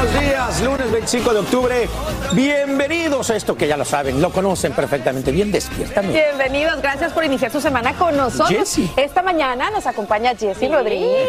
Buenos días. Lunes 25 de octubre. Bienvenidos a esto que ya lo saben, lo conocen perfectamente bien. Despierta. América. Bienvenidos, gracias por iniciar su semana con nosotros. Jessie. Esta mañana nos acompaña Jessy Rodríguez.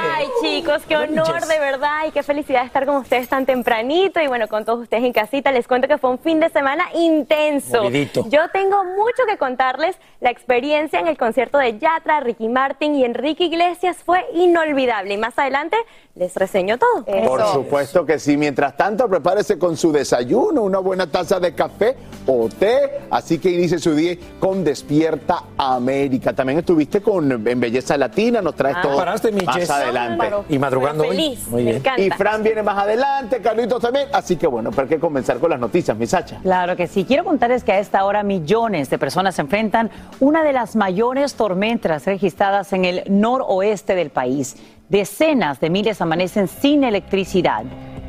Ay, chicos, qué honor de verdad y qué felicidad estar con ustedes tan tempranito y bueno, con todos ustedes en casita. Les cuento que fue un fin de semana intenso. Movidito. Yo tengo mucho que contarles. La experiencia en el concierto de Yatra, Ricky Martin y Enrique Iglesias fue inolvidable y más adelante les reseño todo. Por supuesto que sí. Mientras tanto, prepárese con su desayuno, una buena taza de café o té. Así que inicie su día con Despierta América. También estuviste con En Belleza Latina, nos traes Ah. todo mi más adelante. Y madrugando hoy. Feliz, Muy bien. Y Fran viene más adelante, Carlitos también. Así que bueno, pero hay que comenzar con las noticias, mi Sacha. Claro que sí. Quiero contarles que a esta hora millones de personas se enfrentan una de las mayores tormentas registradas en el noroeste del país. Decenas de miles amanecen sin electricidad.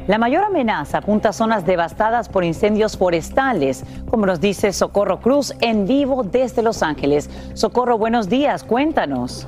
La mayor amenaza apunta a zonas devastadas por incendios forestales, como nos dice Socorro Cruz en vivo desde Los Ángeles. Socorro, buenos días, cuéntanos.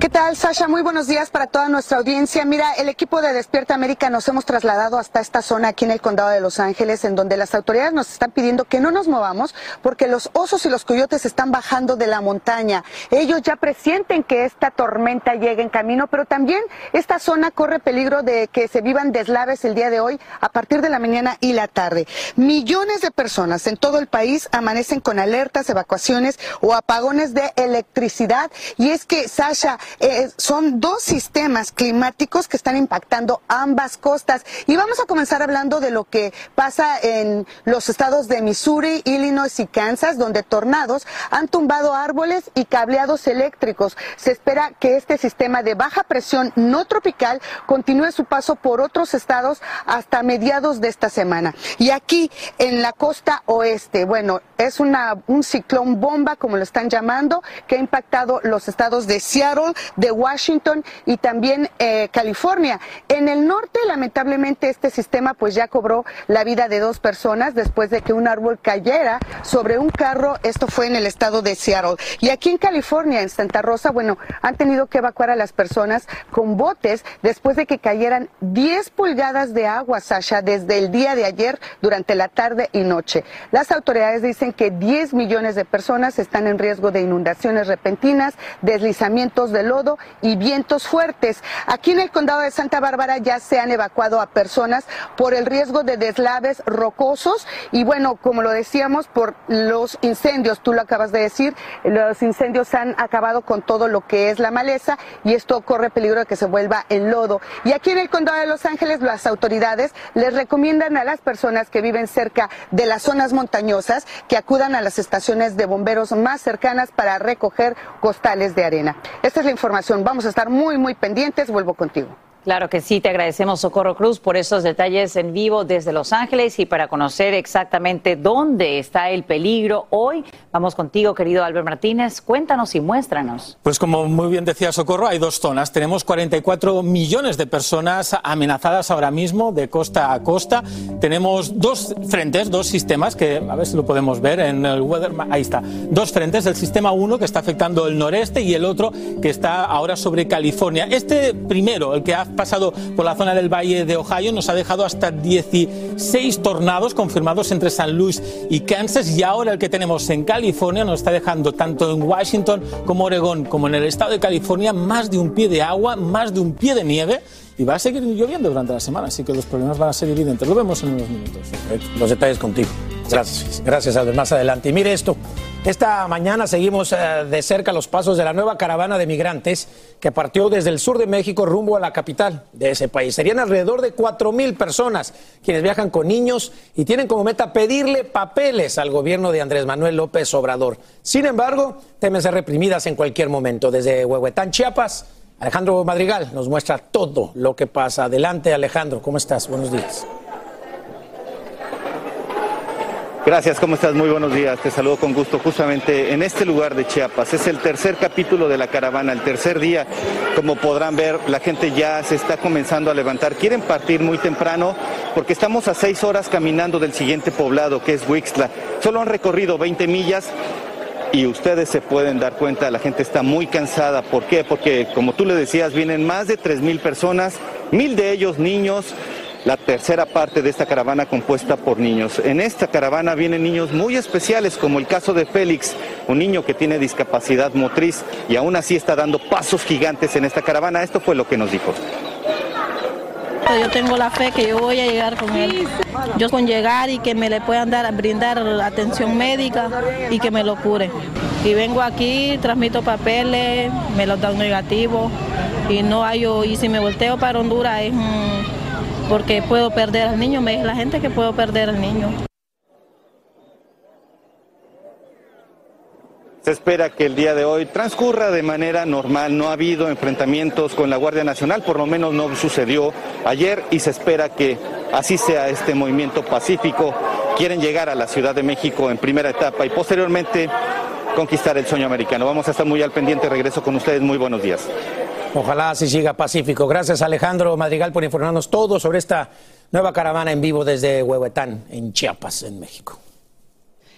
¿Qué tal, Sasha? Muy buenos días para toda nuestra audiencia. Mira, el equipo de Despierta América nos hemos trasladado hasta esta zona aquí en el condado de Los Ángeles, en donde las autoridades nos están pidiendo que no nos movamos porque los osos y los coyotes están bajando de la montaña. Ellos ya presienten que esta tormenta llegue en camino, pero también esta zona corre peligro de que se vivan deslaves el día de hoy a partir de la mañana y la tarde. Millones de personas en todo el país amanecen con alertas, evacuaciones o apagones de electricidad. Y es que, Sasha, eh, son dos sistemas climáticos que están impactando ambas costas. Y vamos a comenzar hablando de lo que pasa en los estados de Missouri, Illinois y Kansas, donde tornados han tumbado árboles y cableados eléctricos. Se espera que este sistema de baja presión no tropical continúe su paso por otros estados hasta mediados de esta semana. Y aquí en la costa oeste, bueno, es una, un ciclón bomba, como lo están llamando, que ha impactado los estados de Seattle, de Washington y también eh, California. En el norte, lamentablemente, este sistema pues ya cobró la vida de dos personas después de que un árbol cayera sobre un carro. Esto fue en el estado de Seattle. Y aquí en California, en Santa Rosa, bueno, han tenido que evacuar a las personas con botes después de que cayeran 10 pulgadas de agua, Sasha, desde el día de ayer durante la tarde y noche. Las autoridades dicen que 10 millones de personas están en riesgo de inundaciones repentinas, deslizamientos de lodo y vientos fuertes. Aquí en el condado de Santa Bárbara ya se han evacuado a personas por el riesgo de deslaves rocosos y bueno, como lo decíamos, por los incendios, tú lo acabas de decir, los incendios han acabado con todo lo que es la maleza y esto corre peligro de que se vuelva en lodo. Y aquí en el condado de Los Ángeles las autoridades les recomiendan a las personas que viven cerca de las zonas montañosas que acudan a las estaciones de bomberos más cercanas para recoger costales de arena. Esta es la información. Vamos a estar muy, muy pendientes. Vuelvo contigo. Claro que sí, te agradecemos Socorro Cruz por esos detalles en vivo desde Los Ángeles y para conocer exactamente dónde está el peligro. Hoy, vamos contigo querido Albert Martínez, cuéntanos y muéstranos. Pues como muy bien decía Socorro, hay dos zonas, tenemos 44 millones de personas amenazadas ahora mismo de costa a costa, tenemos dos frentes, dos sistemas que a ver si lo podemos ver en el weather, ahí está, dos frentes, el sistema 1 que está afectando el noreste y el otro que está ahora sobre California. Este primero, el que ha pasado por la zona del Valle de Ohio, nos ha dejado hasta 16 tornados confirmados entre San Luis y Kansas y ahora el que tenemos en California nos está dejando tanto en Washington como Oregón como en el estado de California más de un pie de agua, más de un pie de nieve y va a seguir lloviendo durante la semana, así que los problemas van a ser evidentes. Lo vemos en unos minutos. Los detalles contigo. Gracias, gracias Albert. Más adelante. Y mire esto, esta mañana seguimos eh, de cerca los pasos de la nueva caravana de migrantes que partió desde el sur de México rumbo a la capital de ese país. Serían alrededor de 4 mil personas quienes viajan con niños y tienen como meta pedirle papeles al gobierno de Andrés Manuel López Obrador. Sin embargo, temen ser reprimidas en cualquier momento. Desde Huehuetán, Chiapas, Alejandro Madrigal nos muestra todo lo que pasa. Adelante, Alejandro, ¿cómo estás? Buenos días. Gracias, ¿cómo estás? Muy buenos días. Te saludo con gusto justamente en este lugar de Chiapas. Es el tercer capítulo de la caravana, el tercer día. Como podrán ver, la gente ya se está comenzando a levantar. Quieren partir muy temprano porque estamos a seis horas caminando del siguiente poblado, que es Wixla. Solo han recorrido 20 millas y ustedes se pueden dar cuenta, la gente está muy cansada. ¿Por qué? Porque, como tú le decías, vienen más de 3 mil personas, mil de ellos niños la tercera parte de esta caravana compuesta por niños. En esta caravana vienen niños muy especiales, como el caso de Félix, un niño que tiene discapacidad motriz y aún así está dando pasos gigantes en esta caravana. Esto fue lo que nos dijo. Yo tengo la fe que yo voy a llegar con él. Yo con llegar y que me le puedan dar, brindar atención médica y que me lo cure. Y vengo aquí, transmito papeles, me los dan negativos y no hay, y si me volteo para Honduras es porque puedo perder al niño, me dice la gente que puedo perder al niño. Se espera que el día de hoy transcurra de manera normal. No ha habido enfrentamientos con la Guardia Nacional, por lo menos no sucedió ayer y se espera que así sea este movimiento pacífico. Quieren llegar a la Ciudad de México en primera etapa y posteriormente conquistar el sueño americano. Vamos a estar muy al pendiente. Regreso con ustedes. Muy buenos días. Ojalá así siga pacífico. Gracias Alejandro Madrigal por informarnos todo sobre esta nueva caravana en vivo desde Huehuetán, en Chiapas, en México.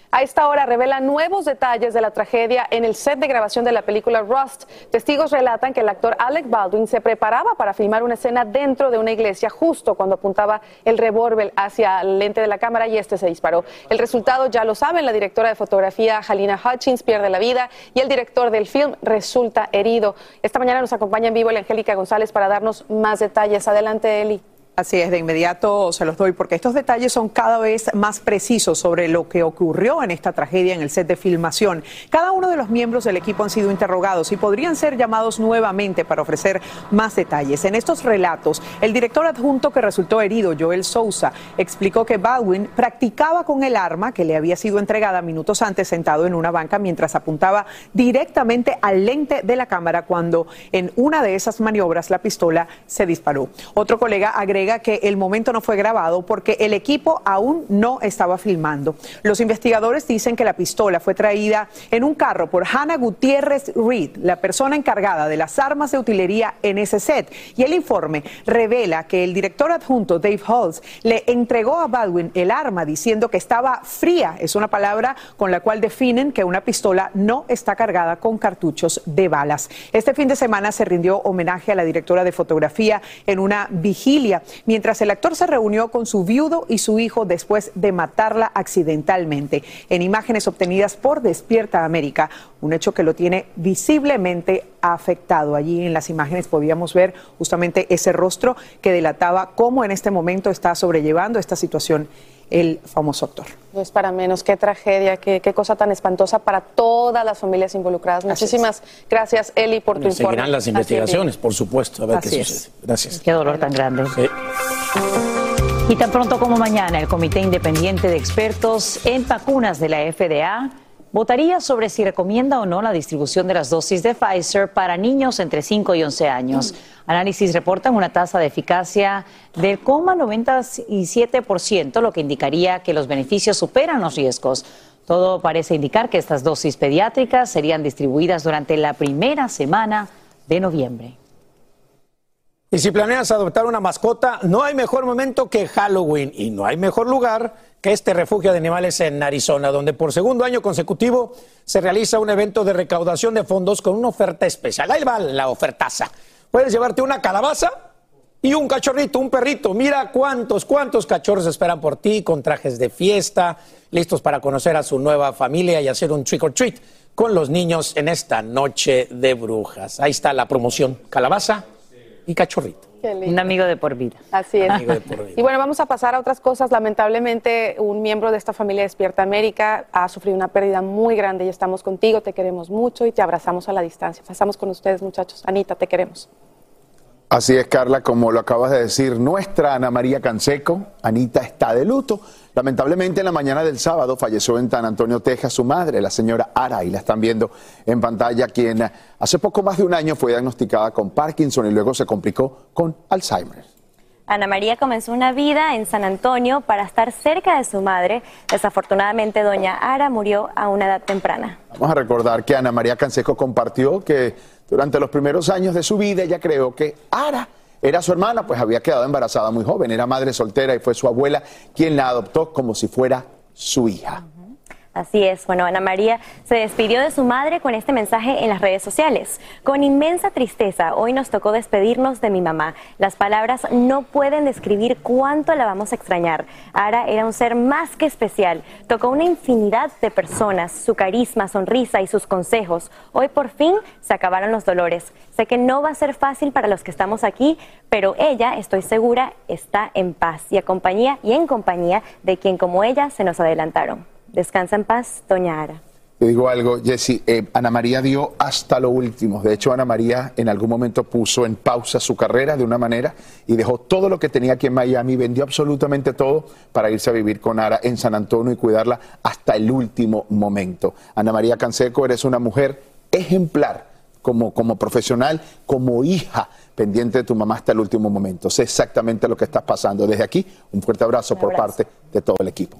A esta hora revela nuevos detalles de la tragedia en el set de grabación de la película Rust. Testigos relatan que el actor Alec Baldwin se preparaba para filmar una escena dentro de una iglesia justo cuando apuntaba el revólver hacia el lente de la cámara y este se disparó. El resultado ya lo saben, la directora de fotografía Halina Hutchins pierde la vida y el director del film resulta herido. Esta mañana nos acompaña en vivo la Angélica González para darnos más detalles. Adelante, Eli. Así es, de inmediato se los doy porque estos detalles son cada vez más precisos sobre lo que ocurrió en esta tragedia en el set de filmación. Cada uno de los miembros del equipo han sido interrogados y podrían ser llamados nuevamente para ofrecer más detalles. En estos relatos, el director adjunto que resultó herido, Joel Sousa, explicó que Baldwin practicaba con el arma que le había sido entregada minutos antes sentado en una banca mientras apuntaba directamente al lente de la cámara cuando en una de esas maniobras la pistola se disparó. Otro colega agrega que el momento no fue grabado porque el equipo aún no estaba filmando. Los investigadores dicen que la pistola fue traída en un carro por Hannah Gutiérrez Reed, la persona encargada de las armas de utilería en ese set. Y el informe revela que el director adjunto Dave Halls le entregó a Baldwin el arma diciendo que estaba fría. Es una palabra con la cual definen que una pistola no está cargada con cartuchos de balas. Este fin de semana se rindió homenaje a la directora de fotografía en una vigilia mientras el actor se reunió con su viudo y su hijo después de matarla accidentalmente. En imágenes obtenidas por Despierta América, un hecho que lo tiene visiblemente afectado. Allí en las imágenes podíamos ver justamente ese rostro que delataba cómo en este momento está sobrellevando esta situación el famoso actor. No es para menos, qué tragedia, qué, cosa tan espantosa para todas las familias involucradas. Muchísimas gracias, Eli, por tu informe. Seguirán las investigaciones, por supuesto, a ver qué sucede. Gracias. Qué dolor tan grande. Y tan pronto como mañana, el Comité Independiente de Expertos en Vacunas de la FDA votaría sobre si recomienda o no la distribución de las dosis de Pfizer para niños entre 5 y 11 años. Análisis reportan una tasa de eficacia del 0,97%, lo que indicaría que los beneficios superan los riesgos. Todo parece indicar que estas dosis pediátricas serían distribuidas durante la primera semana de noviembre. Y si planeas adoptar una mascota, no hay mejor momento que Halloween y no hay mejor lugar que este refugio de animales en Arizona, donde por segundo año consecutivo se realiza un evento de recaudación de fondos con una oferta especial. Ahí va la ofertaza. Puedes llevarte una calabaza y un cachorrito, un perrito. Mira cuántos, cuántos cachorros esperan por ti con trajes de fiesta, listos para conocer a su nueva familia y hacer un trick or treat con los niños en esta noche de brujas. Ahí está la promoción, calabaza y cachorrito. Un amigo de por vida. Así es. Amigo de por vida. Y bueno, vamos a pasar a otras cosas. Lamentablemente, un miembro de esta familia Despierta América ha sufrido una pérdida muy grande y estamos contigo, te queremos mucho y te abrazamos a la distancia. Pasamos con ustedes, muchachos. Anita, te queremos. Así es, Carla, como lo acabas de decir, nuestra Ana María Canseco, Anita, está de luto. Lamentablemente, en la mañana del sábado falleció en San Antonio, Texas, su madre, la señora Ara, y la están viendo en pantalla, quien hace poco más de un año fue diagnosticada con Parkinson y luego se complicó con Alzheimer. Ana María comenzó una vida en San Antonio para estar cerca de su madre. Desafortunadamente, doña Ara murió a una edad temprana. Vamos a recordar que Ana María Canseco compartió que durante los primeros años de su vida ella creó que Ara era su hermana, pues había quedado embarazada muy joven, era madre soltera y fue su abuela quien la adoptó como si fuera su hija. Así es. Bueno, Ana María se despidió de su madre con este mensaje en las redes sociales. Con inmensa tristeza, hoy nos tocó despedirnos de mi mamá. Las palabras no pueden describir cuánto la vamos a extrañar. Ara era un ser más que especial. Tocó una infinidad de personas, su carisma, sonrisa y sus consejos. Hoy por fin se acabaron los dolores. Sé que no va a ser fácil para los que estamos aquí, pero ella, estoy segura, está en paz y, a compañía, y en compañía de quien como ella se nos adelantaron. Descansa en paz, doña Ara. Te digo algo, Jessy, eh, Ana María dio hasta lo último. De hecho, Ana María en algún momento puso en pausa su carrera de una manera y dejó todo lo que tenía aquí en Miami, vendió absolutamente todo para irse a vivir con Ara en San Antonio y cuidarla hasta el último momento. Ana María Canseco, eres una mujer ejemplar como, como profesional, como hija pendiente de tu mamá hasta el último momento. Sé exactamente lo que estás pasando. Desde aquí, un fuerte abrazo por parte de todo el equipo.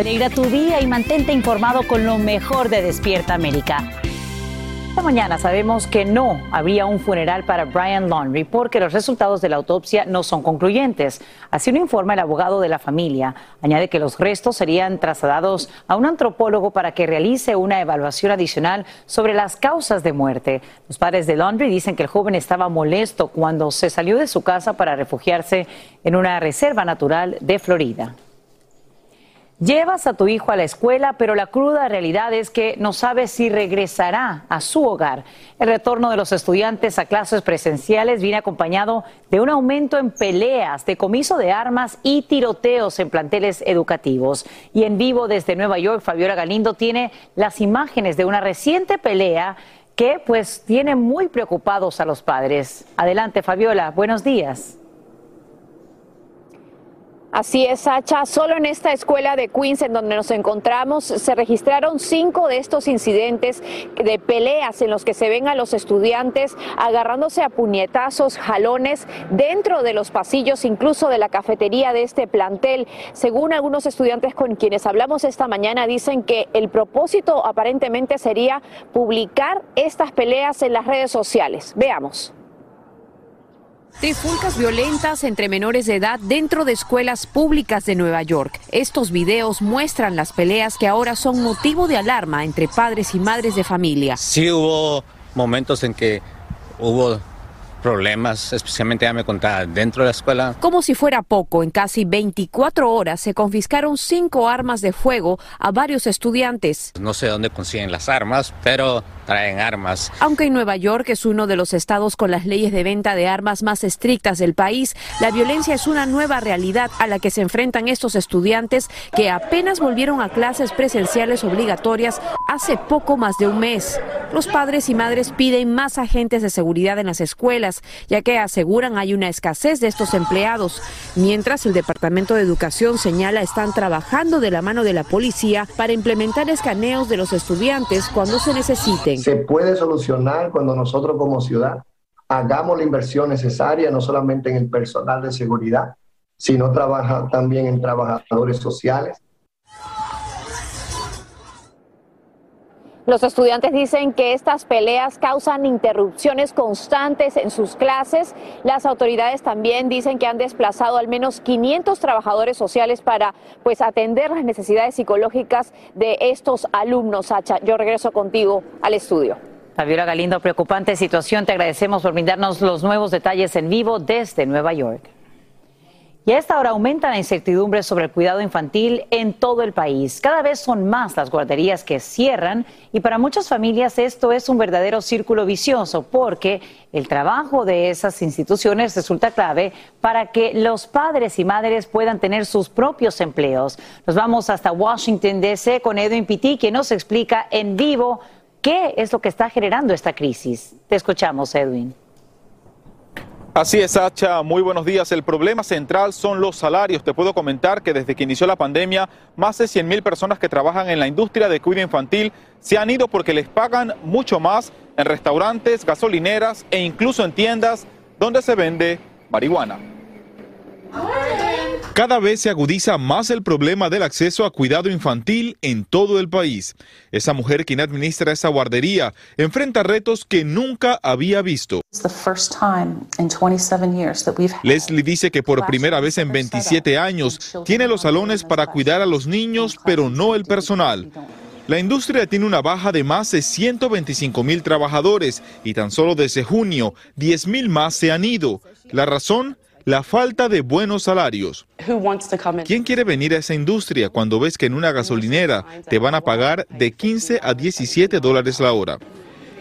Alegra tu día y mantente informado con lo mejor de Despierta América. Esta mañana sabemos que no habría un funeral para Brian Laundrie porque los resultados de la autopsia no son concluyentes. Así lo informa el abogado de la familia. Añade que los restos serían trasladados a un antropólogo para que realice una evaluación adicional sobre las causas de muerte. Los padres de Laundrie dicen que el joven estaba molesto cuando se salió de su casa para refugiarse en una reserva natural de Florida. Llevas a tu hijo a la escuela, pero la cruda realidad es que no sabes si regresará a su hogar. El retorno de los estudiantes a clases presenciales viene acompañado de un aumento en peleas, decomiso de armas y tiroteos en planteles educativos. Y en vivo desde Nueva York, Fabiola Galindo tiene las imágenes de una reciente pelea que pues tiene muy preocupados a los padres. Adelante, Fabiola, buenos días. Así es, Sacha. Solo en esta escuela de Queens, en donde nos encontramos, se registraron cinco de estos incidentes de peleas en los que se ven a los estudiantes agarrándose a puñetazos, jalones dentro de los pasillos, incluso de la cafetería de este plantel. Según algunos estudiantes con quienes hablamos esta mañana, dicen que el propósito aparentemente sería publicar estas peleas en las redes sociales. Veamos. Trifulcas violentas entre menores de edad dentro de escuelas públicas de Nueva York. Estos videos muestran las peleas que ahora son motivo de alarma entre padres y madres de familia. Sí hubo momentos en que hubo problemas, especialmente ya me contaba dentro de la escuela. Como si fuera poco, en casi 24 horas se confiscaron cinco armas de fuego a varios estudiantes. No sé dónde consiguen las armas, pero traen armas. Aunque en Nueva York es uno de los estados con las leyes de venta de armas más estrictas del país, la violencia es una nueva realidad a la que se enfrentan estos estudiantes que apenas volvieron a clases presenciales obligatorias hace poco más de un mes. Los padres y madres piden más agentes de seguridad en las escuelas, ya que aseguran hay una escasez de estos empleados, mientras el Departamento de Educación señala están trabajando de la mano de la policía para implementar escaneos de los estudiantes cuando se necesiten. Se puede solucionar cuando nosotros como ciudad hagamos la inversión necesaria, no solamente en el personal de seguridad, sino trabaja también en trabajadores sociales Los estudiantes dicen que estas peleas causan interrupciones constantes en sus clases. Las autoridades también dicen que han desplazado al menos 500 trabajadores sociales para pues atender las necesidades psicológicas de estos alumnos. Sacha, yo regreso contigo al estudio. Fabiola Galindo, preocupante situación. Te agradecemos por brindarnos los nuevos detalles en vivo desde Nueva York. Y a esta hora aumenta la incertidumbre sobre el cuidado infantil en todo el país. Cada vez son más las guarderías que cierran y para muchas familias esto es un verdadero círculo vicioso porque el trabajo de esas instituciones resulta clave para que los padres y madres puedan tener sus propios empleos. Nos vamos hasta Washington DC con Edwin Pitti que nos explica en vivo qué es lo que está generando esta crisis. Te escuchamos, Edwin. Así es, Sacha. Muy buenos días. El problema central son los salarios. Te puedo comentar que desde que inició la pandemia, más de 100 mil personas que trabajan en la industria de cuidado infantil se han ido porque les pagan mucho más en restaurantes, gasolineras e incluso en tiendas donde se vende marihuana. Cada vez se agudiza más el problema del acceso a cuidado infantil en todo el país. Esa mujer quien administra esa guardería enfrenta retos que nunca había visto. Leslie dice que por primera vez en 27 años tiene los salones para cuidar a los niños, pero no el personal. La industria tiene una baja de más de 125 mil trabajadores y tan solo desde junio 10 mil más se han ido. La razón, la falta de buenos salarios. ¿Quién quiere venir a esa industria cuando ves que en una gasolinera te van a pagar de 15 a 17 dólares la hora?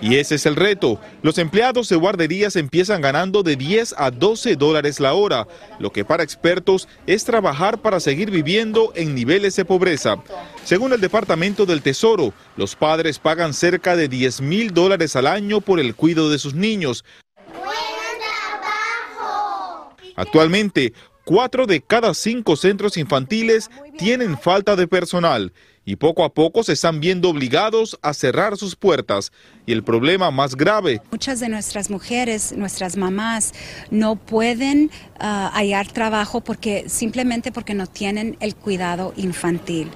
Y ese es el reto. Los empleados de guarderías empiezan ganando de 10 a 12 dólares la hora, lo que para expertos es trabajar para seguir viviendo en niveles de pobreza. Según el Departamento del Tesoro, los padres pagan cerca de 10 mil dólares al año por el cuidado de sus niños, Actualmente, cuatro de cada cinco centros infantiles tienen falta de personal y poco a poco se están viendo obligados a cerrar sus puertas. Y el problema más grave. Muchas de nuestras mujeres, nuestras mamás, no pueden ah, hallar trabajo porque simplemente porque no tienen el cuidado infantil.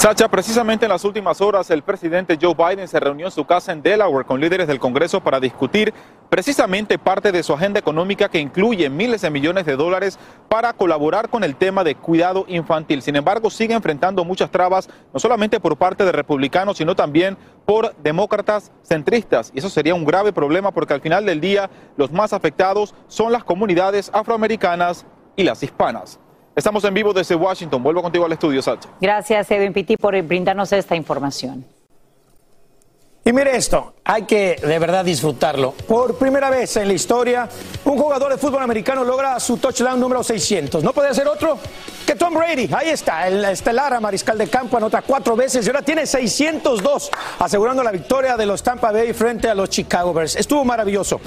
Sacha, precisamente en las últimas horas el presidente Joe Biden se reunió en su casa en Delaware con líderes del Congreso para discutir precisamente parte de su agenda económica que incluye miles de millones de dólares para colaborar con el tema de cuidado infantil. Sin embargo, sigue enfrentando muchas trabas, no solamente por parte de republicanos, sino también por demócratas centristas. Y eso sería un grave problema porque al final del día los más afectados son las comunidades afroamericanas y las hispanas. Estamos en vivo desde Washington. Vuelvo contigo al estudio, Sacha. Gracias, Edwin Pitti, por brindarnos esta información. Y mire esto, hay que de verdad disfrutarlo. Por primera vez en la historia, un jugador de fútbol americano logra su touchdown número 600. No puede ser otro que Tom Brady. Ahí está, el estelar mariscal de campo anota cuatro veces y ahora tiene 602, asegurando la victoria de los Tampa Bay frente a los Chicago Bears. Estuvo maravilloso.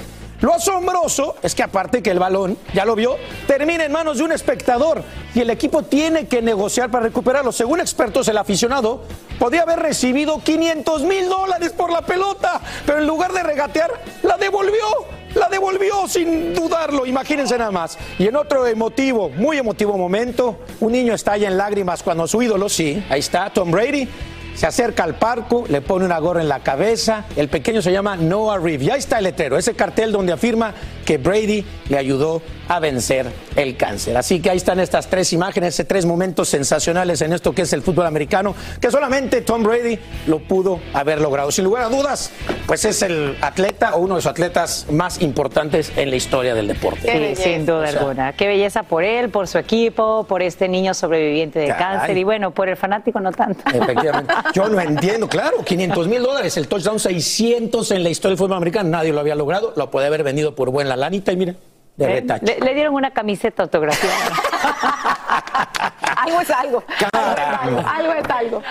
Lo asombroso es que aparte que el balón, ya lo vio, termina en manos de un espectador y el equipo tiene que negociar para recuperarlo. Según expertos, el aficionado podía haber recibido 500 mil dólares por la pelota, pero en lugar de regatear, la devolvió. La devolvió sin dudarlo, imagínense nada más. Y en otro emotivo, muy emotivo momento, un niño estalla en lágrimas cuando su ídolo, sí, ahí está, Tom Brady, se acerca al parco, le pone una gorra en la cabeza. El pequeño se llama Noah Reeve. Ya está el letrero, ese cartel donde afirma que Brady le ayudó a vencer el cáncer. Así que ahí están estas tres imágenes, tres momentos sensacionales en esto que es el fútbol americano, que solamente Tom Brady lo pudo haber logrado. Sin lugar a dudas, pues es el atleta o uno de los atletas más importantes en la historia del deporte. Sí, sin duda alguna. Qué belleza por él, por su equipo, por este niño sobreviviente de cáncer y bueno, por el fanático no tanto. Efectivamente. Yo no entiendo, claro, 500 mil dólares, el touchdown 600 en la historia del fútbol americano, nadie lo había logrado, lo puede haber vendido por buena lanita y miren. De ¿Eh? retache. Le, le dieron una camiseta autografiada. algo es algo. Algo es algo.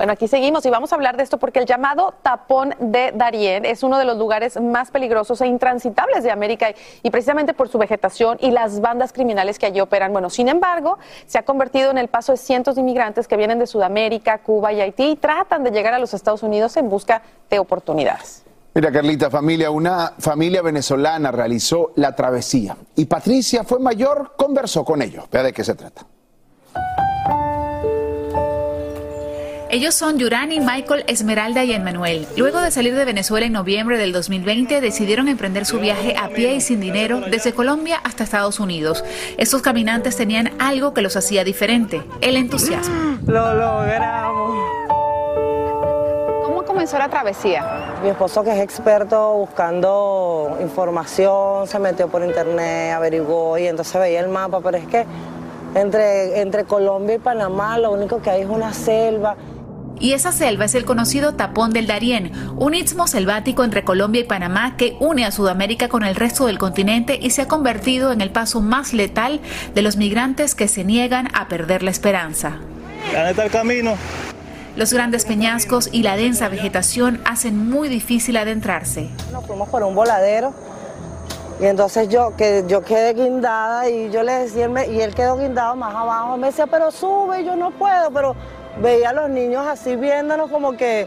Bueno, aquí seguimos y vamos a hablar de esto porque el llamado tapón de Darién es uno de los lugares más peligrosos e intransitables de América y precisamente por su vegetación y las bandas criminales que allí operan. Bueno, sin embargo, se ha convertido en el paso de cientos de inmigrantes que vienen de Sudamérica, Cuba y Haití y tratan de llegar a los Estados Unidos en busca de oportunidades. Mira, Carlita, familia, una familia venezolana realizó la travesía y Patricia fue mayor, conversó con ellos. Vea de qué se trata. Ellos son Yurani, Michael, Esmeralda y Emmanuel. Luego de salir de Venezuela en noviembre del 2020, decidieron emprender su viaje a pie y sin dinero desde Colombia hasta Estados Unidos. Estos caminantes tenían algo que los hacía diferente, el entusiasmo. Lo logramos. ¿Cómo comenzó la travesía? Mi esposo que es experto buscando información, se metió por internet, averiguó y entonces veía el mapa, pero es que entre, entre Colombia y Panamá lo único que hay es una selva. Y esa selva es el conocido Tapón del Darién, un istmo selvático entre Colombia y Panamá que une a Sudamérica con el resto del continente y se ha convertido en el paso más letal de los migrantes que se niegan a perder la esperanza. ¿Dónde está el camino? Los grandes peñascos y la densa vegetación hacen muy difícil adentrarse. Nos fuimos por un voladero y entonces yo, que, yo quedé guindada y yo le decía, y él quedó guindado más abajo. Me decía, pero sube, yo no puedo, pero veía a los niños así viéndonos como que,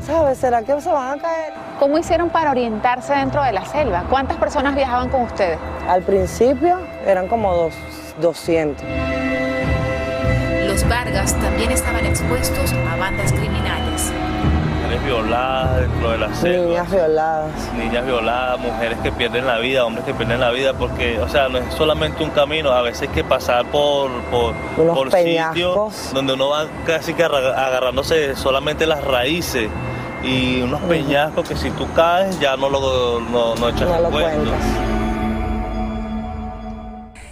¿sabes? ¿Será que se van a caer? ¿Cómo hicieron para orientarse dentro de la selva? ¿Cuántas personas viajaban con ustedes? Al principio eran como dos, 200. Los Vargas también estaban expuestos a bandas criminales. Mujeres violadas dentro de la selva. Niñas violadas. Niñas violadas, mujeres que pierden la vida, hombres que pierden la vida, porque, o sea, no es solamente un camino, a veces hay que pasar por, por, Unos por sitios donde uno va casi que agarrándose solamente las raíces y unos peñascos que si tú caes ya no lo no, no echas No lo cuento.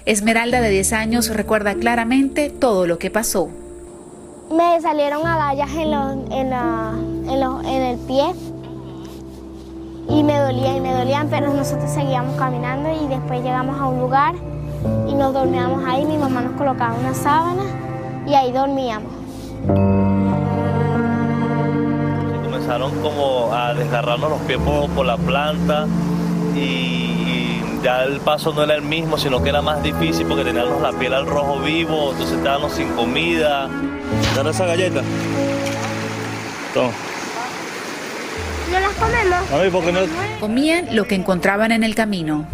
Esmeralda, de 10 años, recuerda claramente todo lo que pasó. Me salieron agallas en, los- en, la- en, los- en el pie y me dolían y me dolían, pero nosotros seguíamos caminando y después llegamos a un lugar y nos dormíamos ahí. Mi mamá nos colocaba una sábana y ahí dormíamos. Comenzaron como a desgarrarnos los pies por, por la planta y ya el paso no era el mismo, sino que era más difícil porque teníamos la piel al rojo vivo, entonces estábamos sin comida. ¿Dale esa galleta? Toma. ¿No las comemos? Mami, ¿por qué no? Comían lo que encontraban en el camino.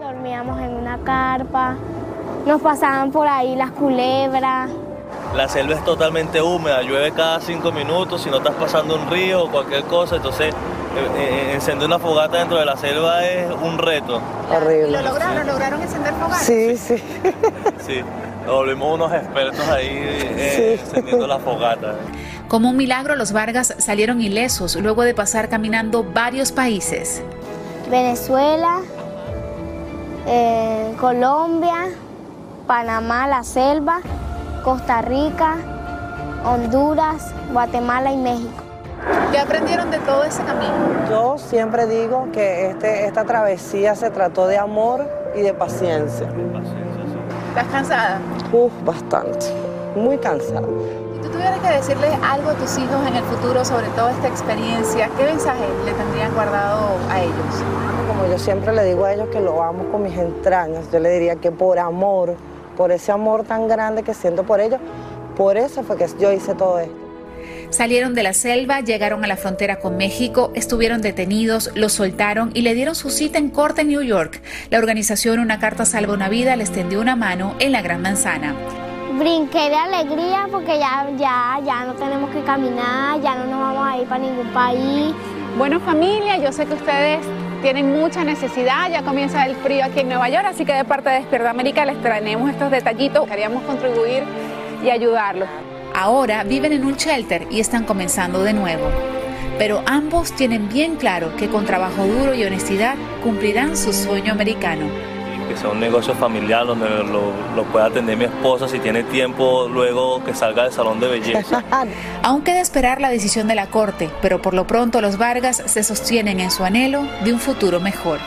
Dormíamos en una carpa, nos pasaban por ahí las culebras. La selva es totalmente húmeda, llueve cada cinco minutos, si no estás pasando un río o cualquier cosa, entonces encender una fogata dentro de la selva es un reto. Horrible. lograron? ¿Lograron encender fogatas? Sí, sí. Sí, nos volvimos unos expertos ahí eh, encendiendo la fogata. Como un milagro, los Vargas salieron ilesos luego de pasar caminando varios países. Venezuela, eh, Colombia, Panamá, la selva, Costa Rica, Honduras, Guatemala y México. ¿Qué aprendieron de todo ese camino? Yo siempre digo que este, esta travesía se trató de amor y de paciencia. ¿Estás cansada? Uf, bastante. Muy cansada. Si tú tuvieras que decirles algo a tus hijos en el futuro sobre toda esta experiencia, ¿qué mensaje le tendrían guardado a ellos? Como yo siempre le digo a ellos que lo amo con mis entrañas, yo le diría que por amor, por ese amor tan grande que siento por ellos, por eso fue que yo hice todo esto. Salieron de la selva, llegaron a la frontera con México, estuvieron detenidos, los soltaron y le dieron su cita en corte en New York. La organización Una Carta Salva una Vida les tendió una mano en la Gran Manzana. Brinqué de alegría porque ya, ya, ya no tenemos que caminar, ya no nos vamos a ir para ningún país. Bueno familia, yo sé que ustedes tienen mucha necesidad, ya comienza el frío aquí en Nueva York, así que de parte de Despierta América les traemos estos detallitos, queríamos contribuir y ayudarlos. Ahora viven en un shelter y están comenzando de nuevo. Pero ambos tienen bien claro que con trabajo duro y honestidad cumplirán su sueño americano. Que sea un negocio familiar donde lo, lo pueda atender mi esposa si tiene tiempo luego que salga del salón de belleza. Aún queda esperar la decisión de la Corte, pero por lo pronto los Vargas se sostienen en su anhelo de un futuro mejor.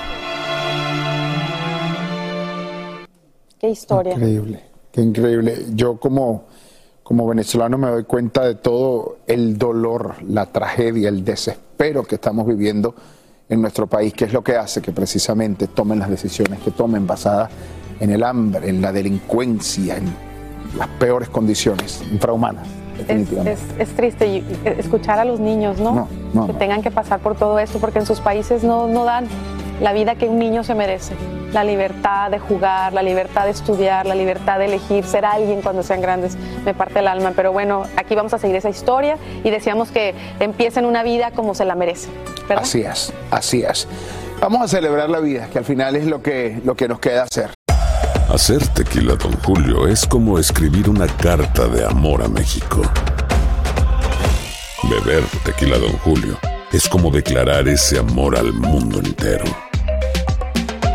Qué historia. Increíble, qué increíble. Yo como, como venezolano me doy cuenta de todo el dolor, la tragedia, el desespero que estamos viviendo en nuestro país, que es lo que hace que precisamente tomen las decisiones que tomen basadas en el hambre, en la delincuencia, en las peores condiciones infrahumanas. Es, definitivamente. es- es triste escuchar a los niños, ¿no? No, no, que no. tengan que pasar por todo esto porque en sus países no, no dan la vida que un niño se merece. La libertad de jugar, la libertad de estudiar, la libertad de elegir ser alguien cuando sean grandes. Me parte el alma. Pero bueno, aquí vamos a seguir esa historia y deseamos que empiecen una vida como se la merece. ¿verdad? Así es, así es. Vamos a celebrar la vida, que al final es lo que, lo que nos queda hacer. Hacer tequila, Don Julio, es como escribir una carta de amor a México. Beber tequila, Don Julio, es como declarar ese amor al mundo entero.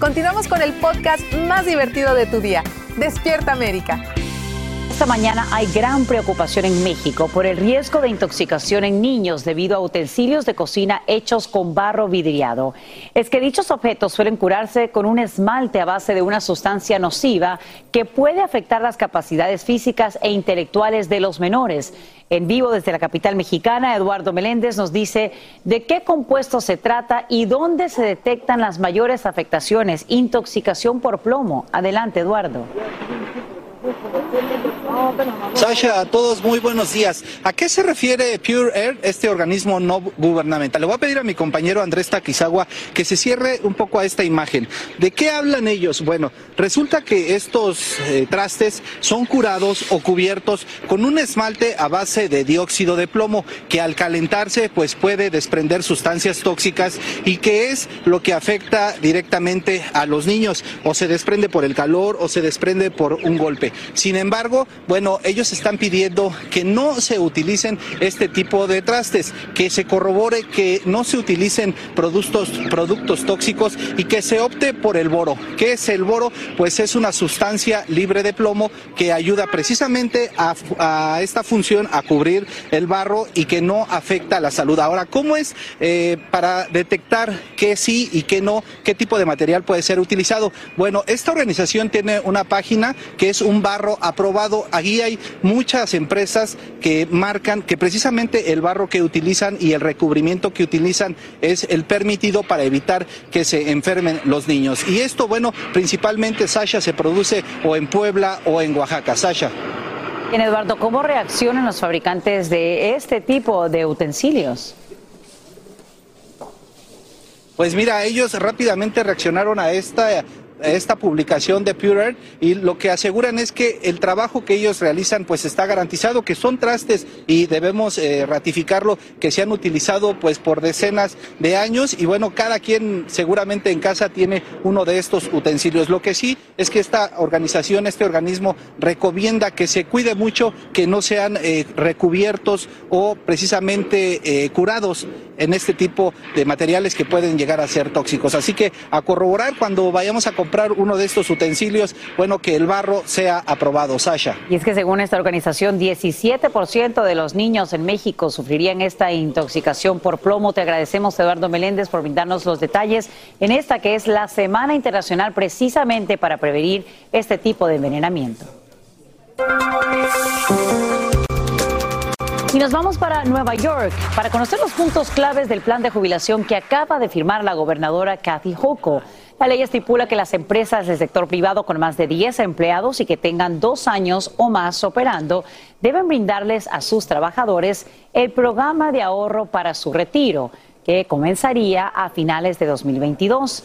Continuamos con el podcast más divertido de tu día. Despierta América. Esta mañana hay gran preocupación en México por el riesgo de intoxicación en niños debido a utensilios de cocina hechos con barro vidriado. Es que dichos objetos suelen curarse con un esmalte a base de una sustancia nociva que puede afectar las capacidades físicas e intelectuales de los menores. En vivo desde la capital mexicana, Eduardo Meléndez nos dice de qué compuesto se trata y dónde se detectan las mayores afectaciones. Intoxicación por plomo. Adelante, Eduardo. Sasha, a todos muy buenos días. ¿A qué se refiere Pure Air, este organismo no gubernamental? Le voy a pedir a mi compañero Andrés Taquizawa que se cierre un poco a esta imagen. ¿De qué hablan ellos? Bueno, resulta que estos eh, trastes son curados o cubiertos con un esmalte a base de dióxido de plomo que al calentarse pues puede desprender sustancias tóxicas y que es lo que afecta directamente a los niños o se desprende por el calor o se desprende por un golpe. Sin embargo, bueno, ellos están pidiendo que no se utilicen este tipo de trastes, que se corrobore que no se utilicen productos, productos tóxicos y que se opte por el boro. ¿Qué es el boro? Pues es una sustancia libre de plomo que ayuda precisamente a, esta función a cubrir el barro y que no afecta a la salud. Ahora, ¿cómo es eh, para detectar qué sí y qué no, qué tipo de material puede ser utilizado? Bueno, esta organización tiene una página que es un barro aprobado. Aquí hay muchas empresas que marcan que precisamente el barro que utilizan y el recubrimiento que utilizan es el permitido para evitar que se enfermen los niños. Y esto, bueno, principalmente, Sasha, se produce o en Puebla o en Oaxaca. Sasha. Bien, Eduardo, ¿cómo reaccionan los fabricantes de este tipo de utensilios? Pues mira, ellos rápidamente reaccionaron a esta esta publicación de Pure Earth y lo que aseguran es que el trabajo que ellos realizan pues está garantizado, que son trastes y debemos eh, ratificarlo, que se han utilizado pues por decenas de años y bueno, cada quien seguramente en casa tiene uno de estos utensilios. Lo que sí es que esta organización, este organismo recomienda que se cuide mucho, que no sean eh, recubiertos o precisamente eh, curados en este tipo de materiales que pueden llegar a ser tóxicos. Así que a corroborar cuando vayamos a comprar uno de estos utensilios, bueno, que el barro sea aprobado. Sasha. Y es que según esta organización, 17% de los niños en México sufrirían esta intoxicación por plomo. Te agradecemos, Eduardo Meléndez, por brindarnos los detalles en esta que es la Semana Internacional precisamente para prevenir este tipo de envenenamiento. Y nos vamos para Nueva York para conocer los puntos claves del plan de jubilación que acaba de firmar la gobernadora Kathy Hochul. La ley estipula que las empresas del sector privado con más de 10 empleados y que tengan dos años o más operando deben brindarles a sus trabajadores el programa de ahorro para su retiro, que comenzaría a finales de 2022.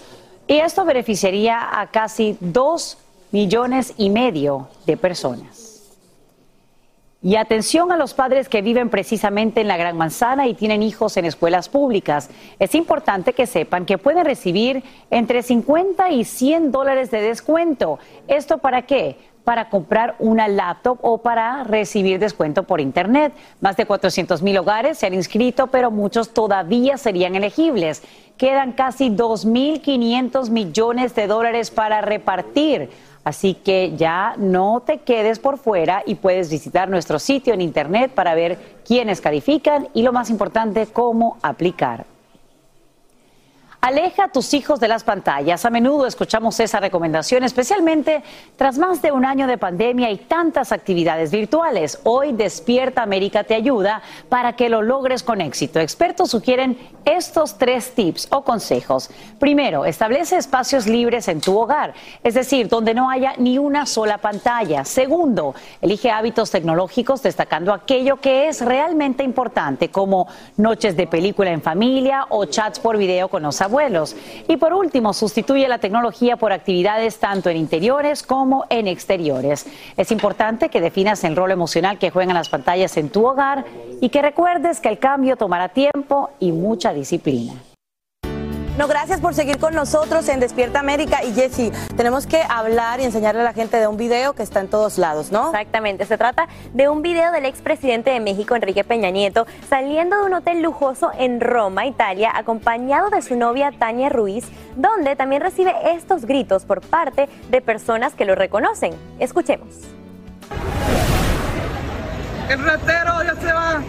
Y esto beneficiaría a casi dos millones y medio de personas. Y atención a los padres que viven precisamente en la Gran Manzana y tienen hijos en escuelas públicas. Es importante que sepan que pueden recibir entre 50 y 100 dólares de descuento. ¿Esto para qué? Para comprar una laptop o para recibir descuento por Internet. Más de 400 mil hogares se han inscrito, pero muchos todavía serían elegibles. Quedan casi 2.500 millones de dólares para repartir. Así que ya no te quedes por fuera y puedes visitar nuestro sitio en internet para ver quiénes califican y lo más importante, cómo aplicar. Aleja a tus hijos de las pantallas. A menudo escuchamos esa recomendación, especialmente tras más de un año de pandemia y tantas actividades virtuales. Hoy Despierta América te ayuda para que lo logres con éxito. Expertos sugieren estos tres tips o consejos. Primero, establece espacios libres en tu hogar, es decir, donde no haya ni una sola pantalla. Segundo, elige hábitos tecnológicos destacando aquello que es realmente importante, como noches de película en familia o chats por video con los abuelos. Y por último, sustituye la tecnología por actividades tanto en interiores como en exteriores. Es importante que definas el rol emocional que juegan las pantallas en tu hogar y que recuerdes que el cambio tomará tiempo y mucha disciplina. No, gracias por seguir con nosotros en Despierta América. Y Jessy, tenemos que hablar y enseñarle a la gente de un video que está en todos lados, ¿no? Exactamente. Se trata de un video del expresidente de México, Enrique Peña Nieto, saliendo de un hotel lujoso en Roma, Italia, acompañado de su novia Tania Ruiz, donde también recibe estos gritos por parte de personas que lo reconocen. Escuchemos. El ratero ya se va.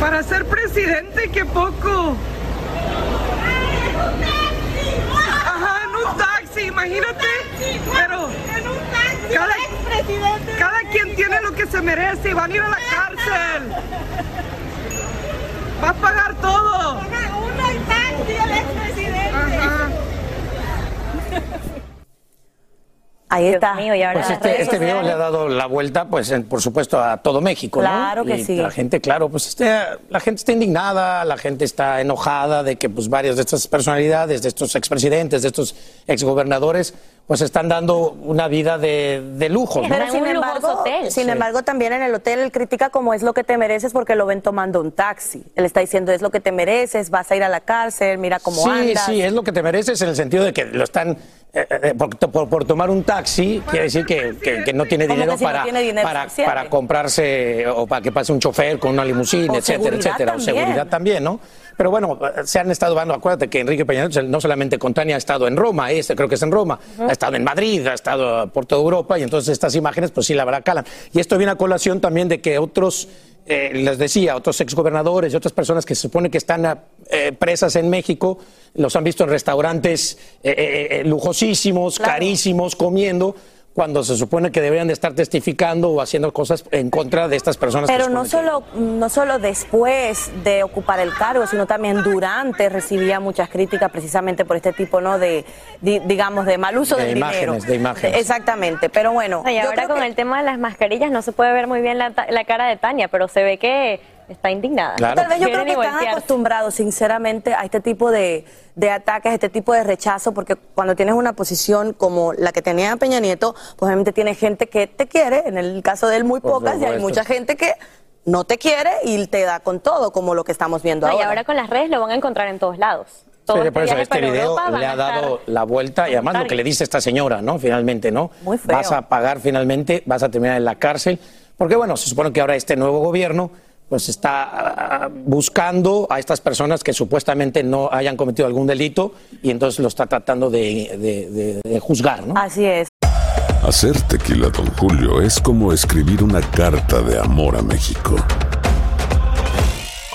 Para ser presidente, qué poco. Ajá, en un taxi, imagínate. Pero cada, cada quien tiene lo que se merece y van a ir a la cárcel. Va a pagar todo. Uno taxi, el expresidente. Ajá. Ahí está. Pues este, este video le ha dado la vuelta, pues, en- por supuesto, a todo México, ¿no? Claro que Y sí. La gente, claro, pues, este, la gente está indignada, la gente está enojada de que, pues, varias de estas personalidades, de estos expresidentes, de estos exgobernadores, pues, están dando una vida de, de lujo, ¿no? Pero sin embargo, sin embargo, también en el hotel él critica como es lo que te mereces porque lo ven tomando un taxi. Él está diciendo es lo que te mereces, vas a ir a la cárcel, mira cómo sí, andas. sí, es lo que te mereces en el sentido de que lo están, eh, eh, por, por- por tomar un taxi, quiere decir que, que- que no tiene dinero, que si no para, tiene dinero para, comprarse o para que pase un chofer con una limusina, O etcétera, etcétera, o también. seguridad también, ¿no? Pero bueno, se han estado dando, acuérdate que Enrique Peña Nieto no solamente con Tania ha estado en Roma, este creo que es en Roma, ha estado en Madrid, ha estado por toda Europa y entonces estas imágenes pues sí la verdad calan. Y esto viene a colación también de que otros, eh, les decía, otros exgobernadores y otras personas que se supone que están eh, presas en México, los han visto en restaurantes eh, lujosísimos, carísimos, comiendo, cuando se supone que deberían de estar testificando o haciendo cosas en contra de estas personas. Pero no solo, no solo después de ocupar el cargo, sino también durante recibía muchas críticas precisamente por este tipo, ¿no? De, di- digamos, de mal uso De del imágenes, dinero. de imágenes. Exactamente. Pero bueno. Y ahora con que- el tema de las mascarillas no se puede ver muy bien la, ta- la cara de Tania, pero se ve que está indignada. Tal vez yo creo que están acostumbrados, sinceramente, a este tipo de, de ataques, a este tipo de rechazo, porque cuando tienes una posición como la que tenía Peña Nieto, pues obviamente tiene gente que te quiere, en el caso de él muy Por pocas, y hay mucha gente que no te quiere y te da con todo, como lo que estamos viendo No, y ahora. ahora con las redes lo van a encontrar en todos lados. Todo Sí, este por eso este video le ha dado la vuelta y además lo que le dice esta señora, ¿no? Finalmente, ¿no? Muy feo. Vas a pagar finalmente, vas a terminar en la cárcel, porque bueno, se supone que ahora este nuevo gobierno pues está ah, buscando a estas personas que supuestamente no hayan cometido algún delito y entonces lo está tratando de, de- de- de juzgar, ¿no? Así es. Hacer tequila, Don Julio, es como escribir una carta de amor a México.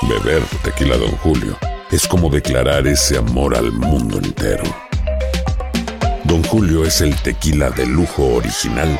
Beber tequila, Don Julio, es como declarar ese amor al mundo entero. Don Julio es el tequila de lujo original,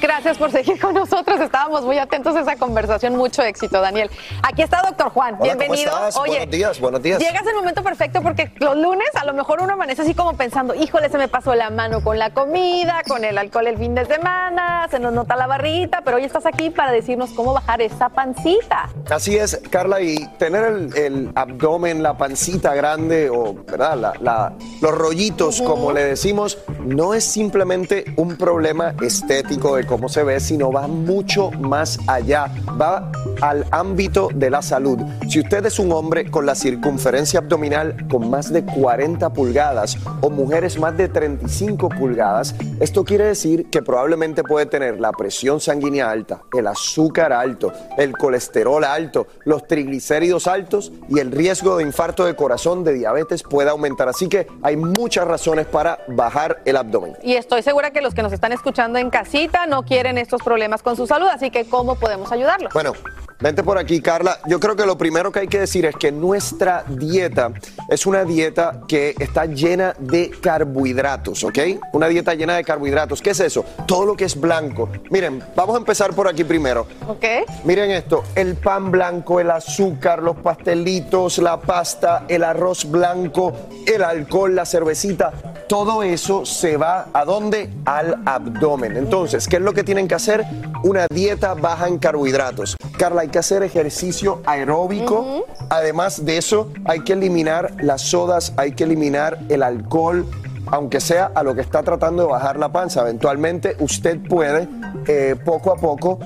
Gracias por seguir con nosotros. Estábamos muy atentos a esa conversación. Mucho éxito, Daniel. Aquí está doctor Juan. Hola, ¿cómo Bienvenido. estás? Buenos días, buenos días. Llegas en el momento perfecto porque los lunes a lo mejor uno amanece así como pensando, híjole, se me pasó la mano con la comida, con el alcohol el fin de semana, se nos nota la barrita, pero hoy estás aquí para decirnos cómo bajar esa pancita. Así es, Carla, y tener el, el abdomen, la pancita grande o ¿verdad? La- la- los rollitos, como le decimos, no es simplemente un problema estético cómo se ve, sino va mucho más allá, va al ámbito de la salud. Si usted es un hombre con la circunferencia abdominal con más de 40 pulgadas o mujeres más de 35 pulgadas, esto quiere decir que probablemente puede tener la presión sanguínea alta, el azúcar alto, el colesterol alto, los triglicéridos altos y el riesgo de infarto de corazón, de diabetes puede aumentar. Así que hay muchas razones para bajar el abdomen. Y estoy segura que los que nos están escuchando en casita no quieren estos problemas con su salud, así que ¿cómo podemos ayudarlos? Bueno, Vente por aquí, Carla. Yo creo que lo primero que hay que decir es que nuestra dieta es una dieta que está llena de carbohidratos, ¿ok? Una dieta llena de carbohidratos. ¿Qué es eso? Todo lo que es blanco. Miren, vamos a empezar por aquí primero. ¿Ok? Miren esto, el pan blanco, el azúcar, los pastelitos, la pasta, el arroz blanco, el alcohol, la cervecita, todo eso se va a dónde? Al abdomen. Entonces, ¿qué es lo que tienen que hacer? Una dieta baja en carbohidratos. Carla, hay que hacer ejercicio aeróbico. Además de eso, hay que eliminar las sodas, hay que eliminar el alcohol, aunque sea a lo que está tratando de bajar la panza. Eventualmente usted puede eh, poco a poco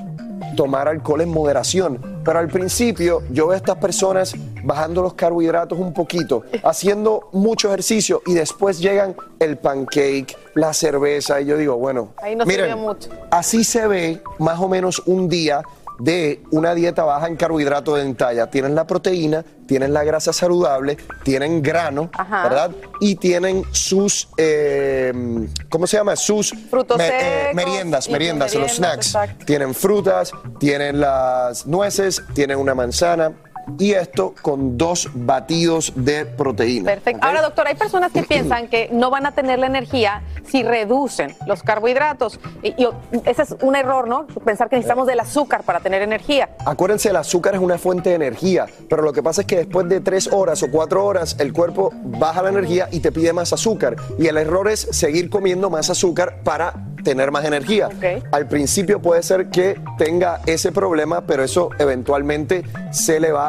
tomar alcohol en moderación. Pero al principio yo veo a estas personas bajando los carbohidratos un poquito, haciendo mucho ejercicio y después llegan el pancake, la cerveza y yo digo, bueno, Ahí no miren, mucho. así se ve más o menos un día de una dieta baja en carbohidratos de talla. Tienen la proteína, tienen la grasa saludable, tienen grano, Ajá. ¿verdad? Y tienen sus, eh, ¿cómo se llama? Sus Frutos eh, secos meriendas, meriendas, los snacks. exacto. Tienen frutas, tienen las nueces, tienen una manzana y esto con dos batidos de proteína. Perfecto. Ahora, doctor, hay personas que piensan que no van a tener la energía si reducen los carbohidratos. Y, y ese es un error, ¿no? Pensar que necesitamos del azúcar para tener energía. Acuérdense, el azúcar es una fuente de energía, pero lo que pasa es que después de tres horas o cuatro horas el cuerpo baja la energía y te pide más azúcar. Y el error es seguir comiendo más azúcar para tener más energía. Al principio puede ser que tenga ese problema, pero eso eventualmente se le va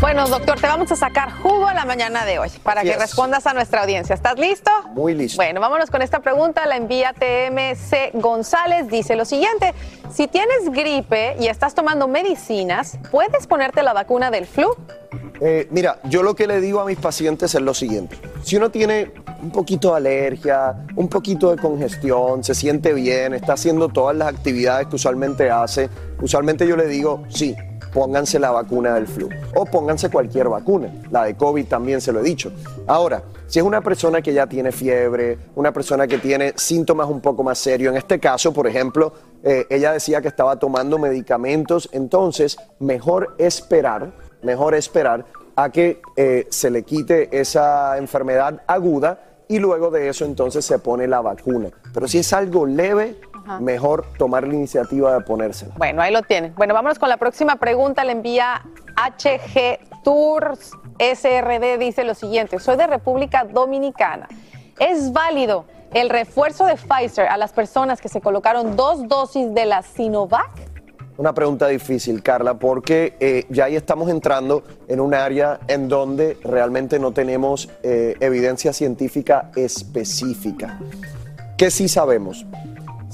Bueno, doctor, te vamos a sacar jugo a la mañana de hoy para que es. respondas a nuestra audiencia. ¿Estás listo? Muy listo. Bueno, vámonos con esta pregunta. La envía TMC González. Dice lo siguiente: Si tienes gripe y estás tomando medicinas, ¿puedes ponerte la vacuna del flu? Eh, mira, yo lo que le digo a mis pacientes es lo siguiente. Si uno tiene un poquito de alergia, un poquito de congestión, se siente bien, está haciendo todas las actividades que usualmente hace, usualmente yo le digo, sí, pónganse la vacuna del flu o pónganse cualquier vacuna. La de COVID también se lo he dicho. Ahora, si es una persona que ya tiene fiebre, una persona que tiene síntomas un poco más serios, en este caso, por ejemplo, eh, ella decía que estaba tomando medicamentos, entonces mejor esperar, mejor esperar a que eh, se le quite esa enfermedad aguda y luego de eso entonces se pone la vacuna. Pero si es algo leve, Ajá. mejor tomar la iniciativa de ponérsela. Bueno, ahí lo tienen. Bueno, vámonos con la próxima pregunta. La envía HG Tours SRD. Dice lo siguiente: Soy de República Dominicana. ¿Es válido el refuerzo de Pfizer a las personas que se colocaron dos dosis de la Sinovac? Una pregunta difícil, Carla, porque eh, ya ahí estamos entrando en un área en donde realmente no tenemos eh, evidencia científica específica. ¿Qué sí sabemos?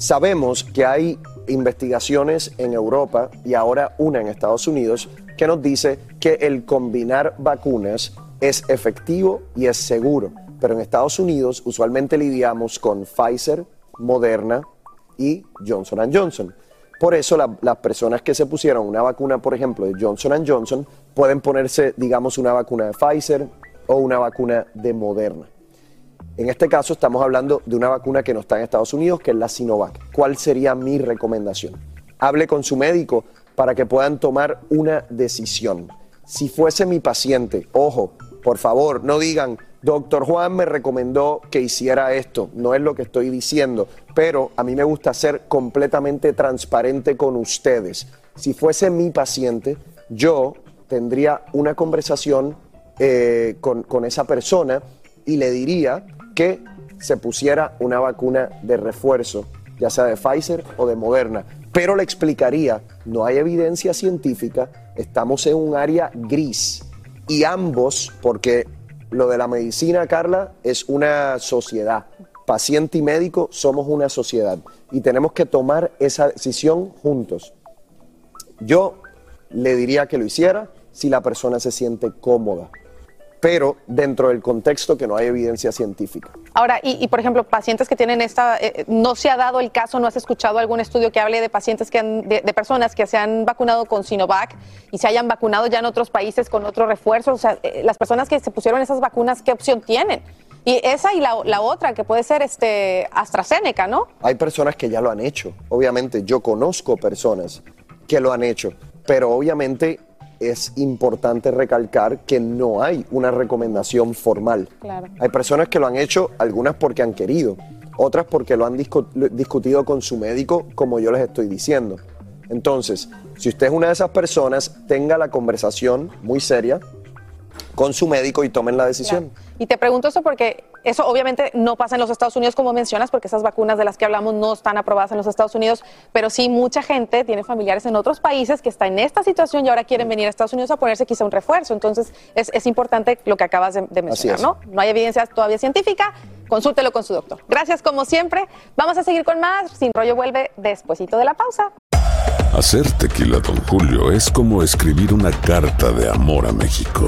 Sabemos que hay investigaciones en Europa y ahora una en Estados Unidos que nos dice que el combinar vacunas es efectivo y es seguro. Pero en Estados Unidos usualmente lidiamos con Pfizer, Moderna y Johnson Johnson. Por eso la- las personas que se pusieron una vacuna, por ejemplo, de Johnson Johnson, pueden ponerse, digamos, una vacuna de Pfizer o una vacuna de Moderna. En este caso estamos hablando de una vacuna que no está en Estados Unidos, que es la Sinovac. ¿Cuál sería mi recomendación? Hable con su médico para que puedan tomar una decisión. Si fuese mi paciente, ojo, por favor, no digan, doctor Juan me recomendó que hiciera esto. No es lo que estoy diciendo, pero a mí me gusta ser completamente transparente con ustedes. Si fuese mi paciente, yo tendría una conversación eh, con, con esa persona y le diría que se pusiera una vacuna de refuerzo, ya sea de Pfizer o de Moderna. Pero le explicaría, no hay evidencia científica, estamos en un área gris y ambos, porque lo de la medicina, Carla, es una sociedad. Paciente y médico somos una sociedad y tenemos que tomar esa decisión juntos. Yo le diría que lo hiciera si la persona se siente cómoda. Pero dentro del contexto que no hay evidencia científica. Ahora, y, y, por ejemplo, pacientes que tienen esta, eh, no se ha dado el caso, no has escuchado algún estudio que hable de pacientes que han, de, de personas que se han vacunado con Sinovac y se hayan vacunado ya en otros países con otro refuerzo. O sea, eh, las personas que se pusieron esas vacunas, ¿qué opción tienen? Y esa y la, la, otra, que puede ser este AstraZeneca, ¿no? Hay personas que ya lo han hecho. Obviamente, yo conozco personas que lo han hecho, pero obviamente es importante recalcar que no hay una recomendación formal. Claro. Hay personas que lo han hecho, algunas porque han querido, otras porque lo han discu discutido con su médico, como yo les estoy diciendo. Entonces, si usted es una de esas personas, tenga la conversación muy seria con su médico y tomen la decisión. Claro. Y te pregunto eso porque eso obviamente no pasa en los Estados Unidos como mencionas, porque esas vacunas de las que hablamos no están aprobadas en los Estados Unidos, pero sí mucha gente tiene familiares en otros países que está en esta situación y ahora quieren venir a Estados Unidos a ponerse quizá un refuerzo. Entonces es, es importante lo que acabas de, de mencionar, ¿no? No hay evidencia todavía científica, consúltelo con su doctor. Gracias como siempre. Vamos a seguir con más. Sin rollo vuelve despuesito de la pausa. Hacer tequila, don Julio, es como escribir una carta de amor a México.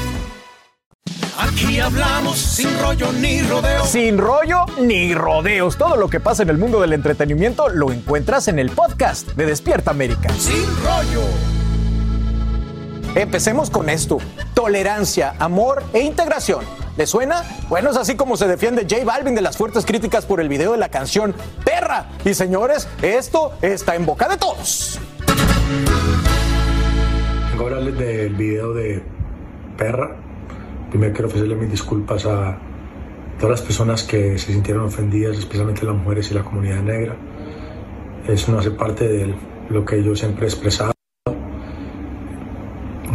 Aquí hablamos sin rollo ni rodeos. Sin rollo ni rodeos. Todo lo que pasa en el mundo del entretenimiento lo encuentras en el podcast de Despierta América. Sin rollo. Empecemos con esto. Tolerancia, amor e integración. ¿Le suena? Bueno, es así como se defiende J Balvin de las fuertes críticas por el video de la canción Perra. Y señores, esto está en boca de todos. Vengo a hablarles del video de Perra. Primero quiero ofrecerle mis disculpas a todas las personas que se sintieron ofendidas, especialmente las mujeres y la comunidad negra. Eso no hace parte de lo que yo siempre he expresado.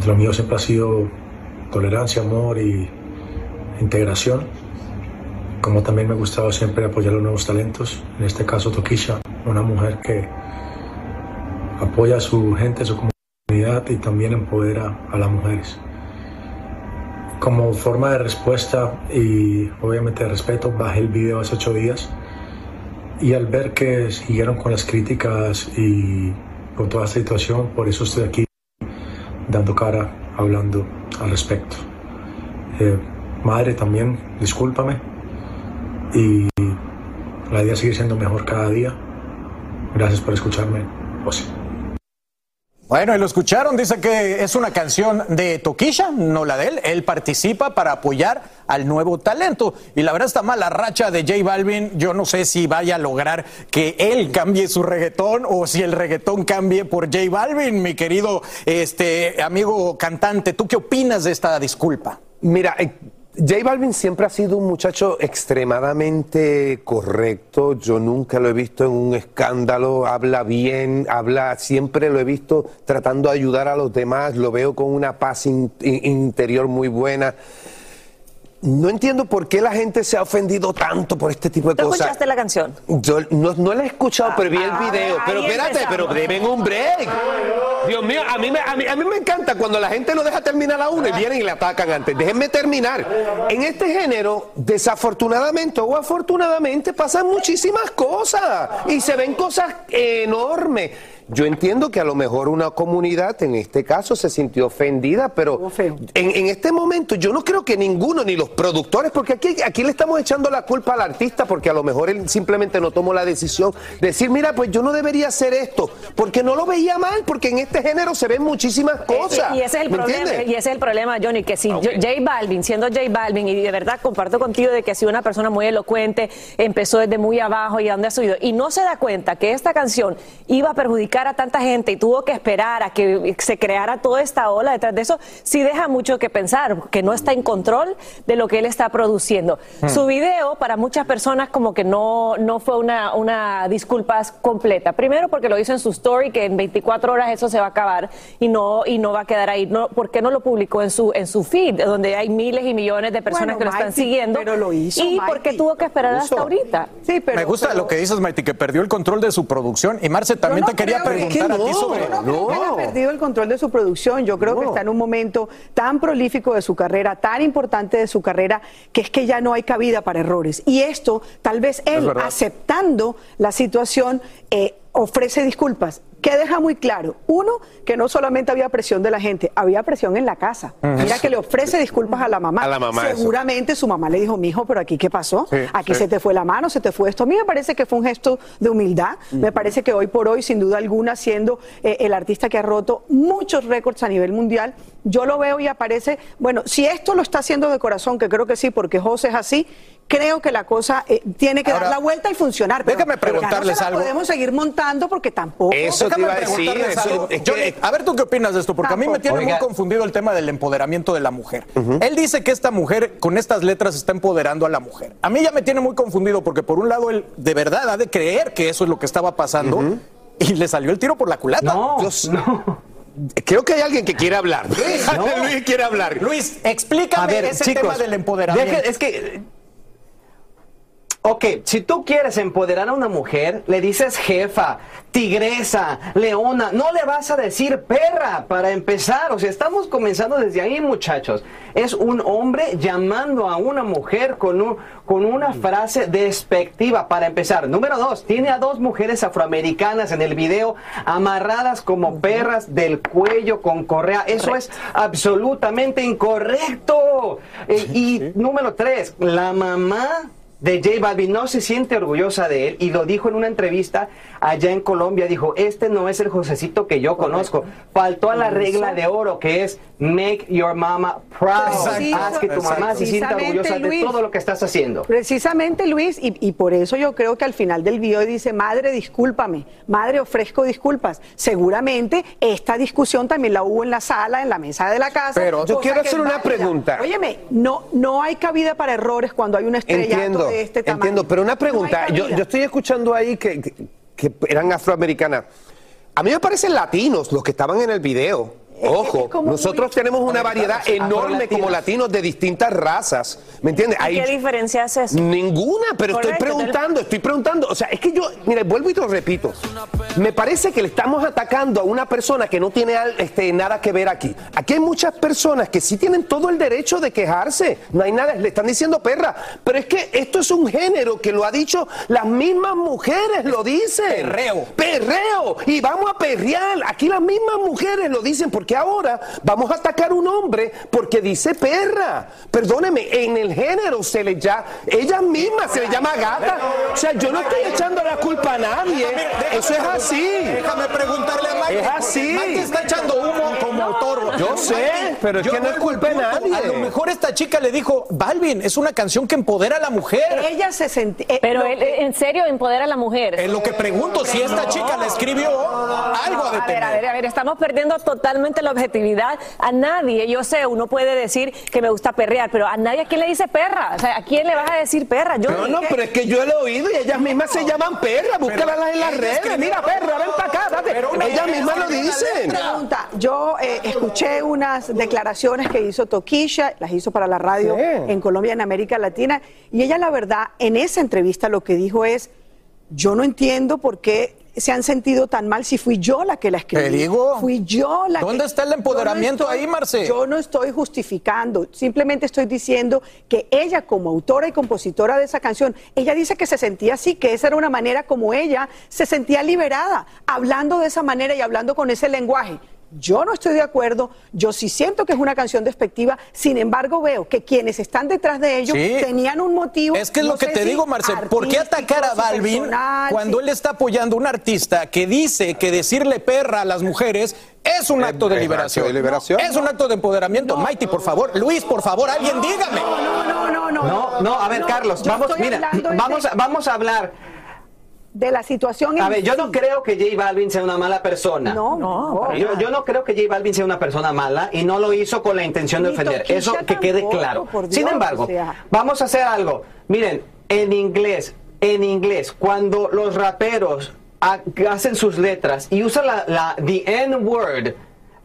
Lo mío siempre ha sido tolerancia, amor y integración. Como también me ha gustado siempre apoyar los nuevos talentos. En este caso, Tokisha, una mujer que apoya a su gente, a su comunidad y también empodera a las mujeres como forma de respuesta y obviamente de respeto, bajé el video hace ocho días y al ver que siguieron con las críticas y con toda esta situación, por eso estoy aquí dando cara, hablando al respecto. Eh, madre, también discúlpame y la idea sigue siendo mejor cada día. Gracias por escucharme. José. Bueno, y lo escucharon, dice que es una canción de Toquisha, no la de él. Él participa para apoyar al nuevo talento. Y la verdad, esta mala racha de J Balvin, yo no sé si vaya a lograr que él cambie su reggaetón o si el reggaetón cambie por J Balvin, mi querido este, amigo cantante. ¿Tú qué opinas de esta disculpa? Mira, eh, J Balvin siempre ha sido un muchacho extremadamente correcto. Yo nunca lo he visto en un escándalo. Habla bien, habla, siempre lo he visto tratando de ayudar a los demás. Lo veo con una paz in- in- interior muy buena. No entiendo por qué la gente se ha ofendido tanto por este tipo de ¿Tú cosas. escuchaste la canción? Yo no, no la he escuchado, pero vi el Ah, video. Pero espérate, empezamos. pero deben un break. Dios mío, a mí, me, a, mí, a mí me encanta cuando la gente no deja terminar a uno y vienen y le atacan antes. Déjenme terminar. En este género, desafortunadamente o afortunadamente, pasan muchísimas cosas y se ven cosas enormes. Yo entiendo que a lo mejor una comunidad, en este caso, se sintió ofendida, pero en, en este momento yo no creo que ninguno, ni los productores, porque aquí, aquí le estamos echando la culpa al artista, porque a lo mejor él simplemente no tomó la decisión de decir, mira, pues yo no debería hacer esto, porque no lo veía mal, porque en este género se ven muchísimas cosas. Y, ese es el ¿me problema, entiendes? y ese es el problema, Johnny, que si yo- J Balvin, siendo J Balvin, y de verdad comparto contigo de que ha sido una persona muy elocuente, empezó desde muy abajo y a dónde ha subido, y no se da cuenta que esta canción iba a perjudicar a tanta gente y tuvo que esperar a que se creara toda esta ola detrás de eso, sí deja mucho que pensar, que no está en control de lo que él está produciendo. Hmm. Su video, para muchas personas, como que no, no fue una, una disculpas completa. Primero, porque lo hizo en su story, que en 24 horas eso se va a acabar y no, y no va a quedar ahí. No, ¿Por qué no lo publicó en su, en su feed, donde hay miles y millones de personas Bueno, que lo están Mighty, siguiendo? pero lo hizo, ¿Y por qué Mighty. tuvo que esperar hasta ahorita? Sí, pero, Me gusta pero- lo que dices, Maiti, que perdió el control de su producción. Y Marce, también te quería preguntar a ti no, sobre. yo no creo que haya perdido el control de su producción. Yo creo que está en un momento tan prolífico de su carrera, tan importante de su carrera, que es que ya no hay cabida para errores. Y esto, tal vez él, aceptando la situación, eh, ofrece disculpas. Que deja muy claro, uno, que no solamente había presión de la gente, había presión en la casa. Ujú. Mira que le ofrece disculpas a la mamá. A la mamá, eso. Seguramente su mamá le dijo, mijo, pero aquí qué pasó, Sí, aquí sí. se te fue la mano, se te fue esto. A mí me parece que fue un gesto de humildad, me parece que hoy por hoy, sin duda alguna, siendo eh, el artista que ha roto muchos récords a nivel mundial, yo lo veo y aparece, bueno, si esto lo está haciendo de corazón, que creo que sí, porque José es así, creo que la cosa eh, tiene que Ahora, dar la vuelta y funcionar. Pero, déjame pero ya no preguntarles se la algo. podemos seguir montando porque tampoco... Déjame preguntarles algo. Johnny, a ver, ¿tú qué opinas de esto? Porque a mí me tiene Oiga. muy confundido el tema del empoderamiento de la mujer. Él dice que esta mujer, con estas letras, está empoderando a la mujer. A mí ya me tiene muy confundido porque, por un lado, él de verdad ha de creer que eso es lo que estaba pasando y le salió el tiro por la culata. Yo s- Creo que hay alguien que quiere hablar. Luis quiere hablar. Luis, explícame A ver, ese chicos, tema del empoderamiento. deje- es que. Ok, si tú quieres empoderar a una mujer, le dices jefa, tigresa, leona, no le vas a decir perra para empezar. O sea, estamos comenzando desde ahí, muchachos. Es un hombre llamando a una mujer con, un- con una frase despectiva para empezar. Número dos, tiene a dos mujeres afroamericanas en el video amarradas como perras del cuello con correa. Eso es absolutamente incorrecto. Eh, y número tres, la mamá de J Balvin no se siente orgullosa de él y lo dijo en una entrevista allá en Colombia. Dijo, este no es el Josecito que yo conozco. Faltó a la regla de oro que es make your mama proud. Exacto. Haz que tu mamá se sienta orgullosa de Luis. todo lo que estás haciendo. Precisamente, Luis, y, y por eso yo creo que al final del video dice, madre, discúlpame, madre, ofrezco disculpas. Seguramente esta discusión también la hubo en la sala, en la mesa de la casa. Pero yo quiero hacer una válida. pregunta. Óyeme, no, no hay cabida para errores cuando hay un estrellato Entiendo, de este tamaño. entiendo, pero una pregunta, yo, yo estoy escuchando ahí que, que- que eran afroamericanas. A mí me parecen latinos los que estaban en el video. Ojo, nosotros tenemos una variedad enorme como latinos de distintas razas. ¿Me entiendes? ¿Y Hay- ¿Qué diferencia hace eso? Ninguna, pero Correcto, estoy preguntando, estoy preguntando. O sea, es que yo, mira, vuelvo y te lo repito. Me parece que le estamos atacando a una persona que no tiene este, nada que ver aquí. Aquí hay muchas personas que sí tienen todo el derecho de quejarse. No hay nada, le están diciendo perra. Pero es que esto es un género que lo ha dicho las mismas mujeres, lo dicen. Perreo. Perreo. Y vamos a perrear. Aquí las mismas mujeres lo dicen porque ahora vamos a atacar a un hombre porque dice perra. Perdóneme, en el género se le llama, ella misma se le llama gata. O sea, yo no estoy echando la culpa a nadie. Eso es así. Déjame preguntarle a Mike. Es así. Mike está echando humo como toro. Yo sé, pero es Yo que no es culpa de nadie. A lo mejor esta chica le dijo, Balvin, es una canción que empodera a la mujer. Ella se sentía... Pero él, en serio, empodera a la mujer. Es lo que pregunto, si esta chica le escribió algo a A ver, detener. a ver, a ver, estamos perdiendo totalmente la objetividad. A nadie, yo sé, uno puede decir que me gusta perrear, pero a nadie a quién le dice perra. O sea, ¿a quién le vas a decir perra? Yo No, no, pero es que yo lo he oído y ellas mismas se llaman perra. Búscalas en las redes. Mira, perra, ven para acá, date espérate, ella misma lo dice. Pregunta, yo eh, escuché unas declaraciones que hizo Toquisha, las hizo para la radio en Colombia, en América Latina, y ella la verdad, en esa entrevista lo que dijo es, yo no entiendo por qué se han sentido tan mal si fui yo la que la escribí. Te digo. Fui yo la ¿Dónde que- está el no empoderamiento estoy- ahí, Marce? Yo no estoy justificando, simplemente estoy diciendo que ella como autora y compositora de esa canción, ella dice que se sentía así, que esa era una manera como ella se sentía liberada, hablando de esa manera y hablando con ese lenguaje. Yo no estoy de acuerdo, yo sí siento que es una canción despectiva, sin embargo veo que quienes están detrás de ellos Sí. tenían un motivo. Es que es no lo que te si digo, Marcel. ¿Por qué atacar a Balvin personal, cuando él está apoyando a un artista que dice que decirle perra a las mujeres es un acto de es liberación? acto de liberación. Es un acto de empoderamiento. Mighty, por favor. Luis, por favor, alguien dígame. No, no, no, no. No, no, a ver, no, Carlos, vamos, mira, vamos, de- a- vamos a hablar. De la situación. A ver, yo sí. no creo que J Balvin sea una mala persona. No, no. Yo, yo no creo que J Balvin sea una persona mala y no lo hizo con la intención de Ni ofender. Eso que quede claro. por Sin embargo, o sea. vamos a hacer algo. Miren, en inglés, en inglés, cuando los raperos ha- hacen sus letras y usan la, la the N word,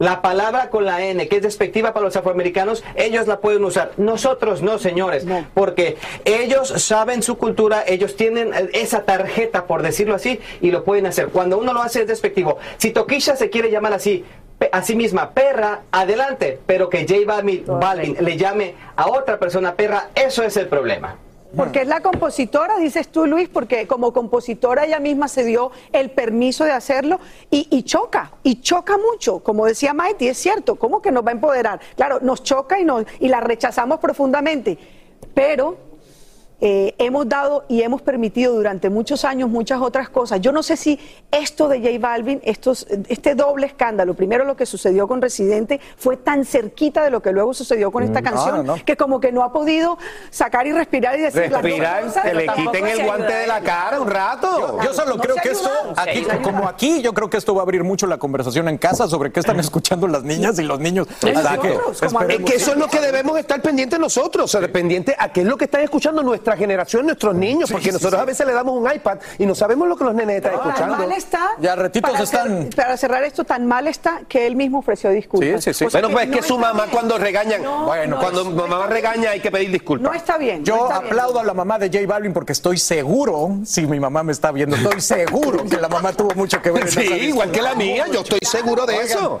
la palabra con la N, que es despectiva para los afroamericanos, ellos la pueden usar. Nosotros no, señores, porque ellos saben su cultura, ellos tienen eh, esa tarjeta, por decirlo así, y lo pueden hacer. Cuando uno lo hace es despectivo. Si Toquisha se quiere llamar así, a sí misma perra, adelante, pero que J Balvin, Balvin le llame a otra persona perra, eso es el problema. Porque es la compositora, dices tú, Luis, porque como compositora ella misma se dio el permiso de hacerlo y, y choca, y choca mucho. Como decía Mighty, es cierto, ¿cómo que nos va a empoderar? Claro, nos choca y, nos, y la rechazamos profundamente, pero eh, hemos dado y hemos permitido durante muchos años muchas otras cosas. Yo no sé si esto de J Balvin, estos, este doble escándalo, primero lo que sucedió con Residente, fue tan cerquita de lo que luego sucedió con esta Mm, no, canción, no, que como que no ha podido sacar y respirar y decir las Respirar, cosas. que le quiten el guante de la cara un rato. Yo solo No creo que esto, aquí, como aquí, yo creo que esto va a abrir mucho la conversación en casa sobre qué están escuchando las niñas y los niños. Que es que eso es lo que debemos estar pendientes nosotros, o sea, pendientes a qué es lo que están escuchando nuestra generación, nuestros niños, porque sí, nosotros sí. a veces le damos un iPad y no sabemos lo que los nenes están Tan escuchando. mal está. Ya retitos para están- cer- para cerrar esto, tan mal está que él mismo ofreció disculpas. Sí, sí, sí. O sea Bueno, pues es que su mamá bien. cuando regañan, No, bueno, no, cuando no mamá regaña hay que pedir disculpas. No está bien. no Yo está bien. aplaudo a la mamá de J Balvin porque estoy seguro, si mi mamá me está viendo, estoy seguro que la mamá tuvo mucho que ver en Sí, igual que la mía, yo estoy seguro de Oigan. eso.